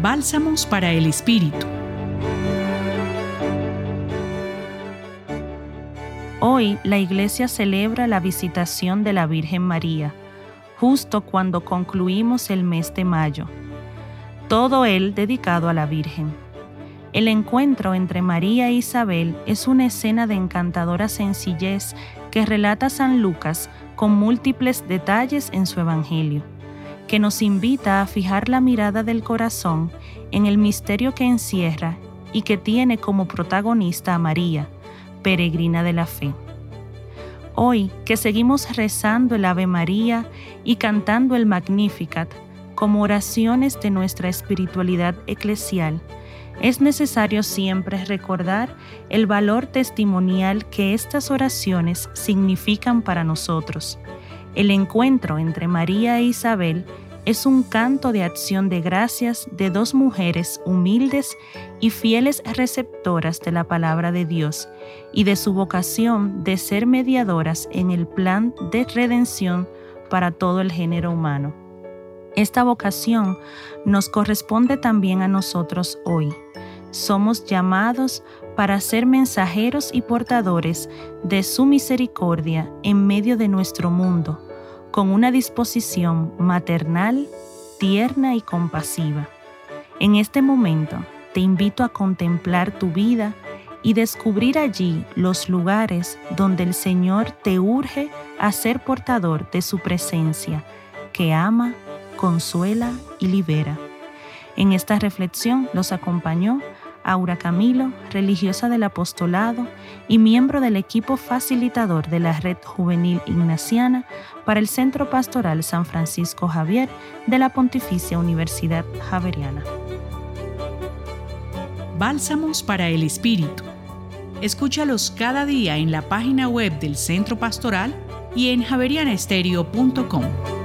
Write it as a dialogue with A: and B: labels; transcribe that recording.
A: Bálsamos para el Espíritu.
B: Hoy la Iglesia celebra la visitación de la Virgen María, justo cuando concluimos el mes de mayo. Todo él dedicado a la Virgen. El encuentro entre María e Isabel es una escena de encantadora sencillez que relata San Lucas con múltiples detalles en su Evangelio que nos invita a fijar la mirada del corazón en el misterio que encierra y que tiene como protagonista a María, peregrina de la fe. Hoy que seguimos rezando el Ave María y cantando el Magnificat como oraciones de nuestra espiritualidad eclesial, es necesario siempre recordar el valor testimonial que estas oraciones significan para nosotros el encuentro entre María e Isabel es un canto de acción de gracias de dos mujeres humildes y fieles receptoras de la palabra de Dios y de su vocación de ser mediadoras en el plan de redención para todo el género humano. Esta vocación nos corresponde también a nosotros hoy. Somos llamados para ser mensajeros y portadores de su misericordia en medio de nuestro mundo con una disposición maternal, tierna y compasiva. En este momento te invito a contemplar tu vida y descubrir allí los lugares donde el Señor te urge a ser portador de su presencia, que ama, consuela y libera. En esta reflexión los acompañó Aura Camilo, religiosa del apostolado y miembro del equipo facilitador de la Red Juvenil Ignaciana para el Centro Pastoral San Francisco Javier de la Pontificia Universidad Javeriana.
A: Bálsamos para el Espíritu. Escúchalos cada día en la página web del Centro Pastoral y en javerianestereo.com.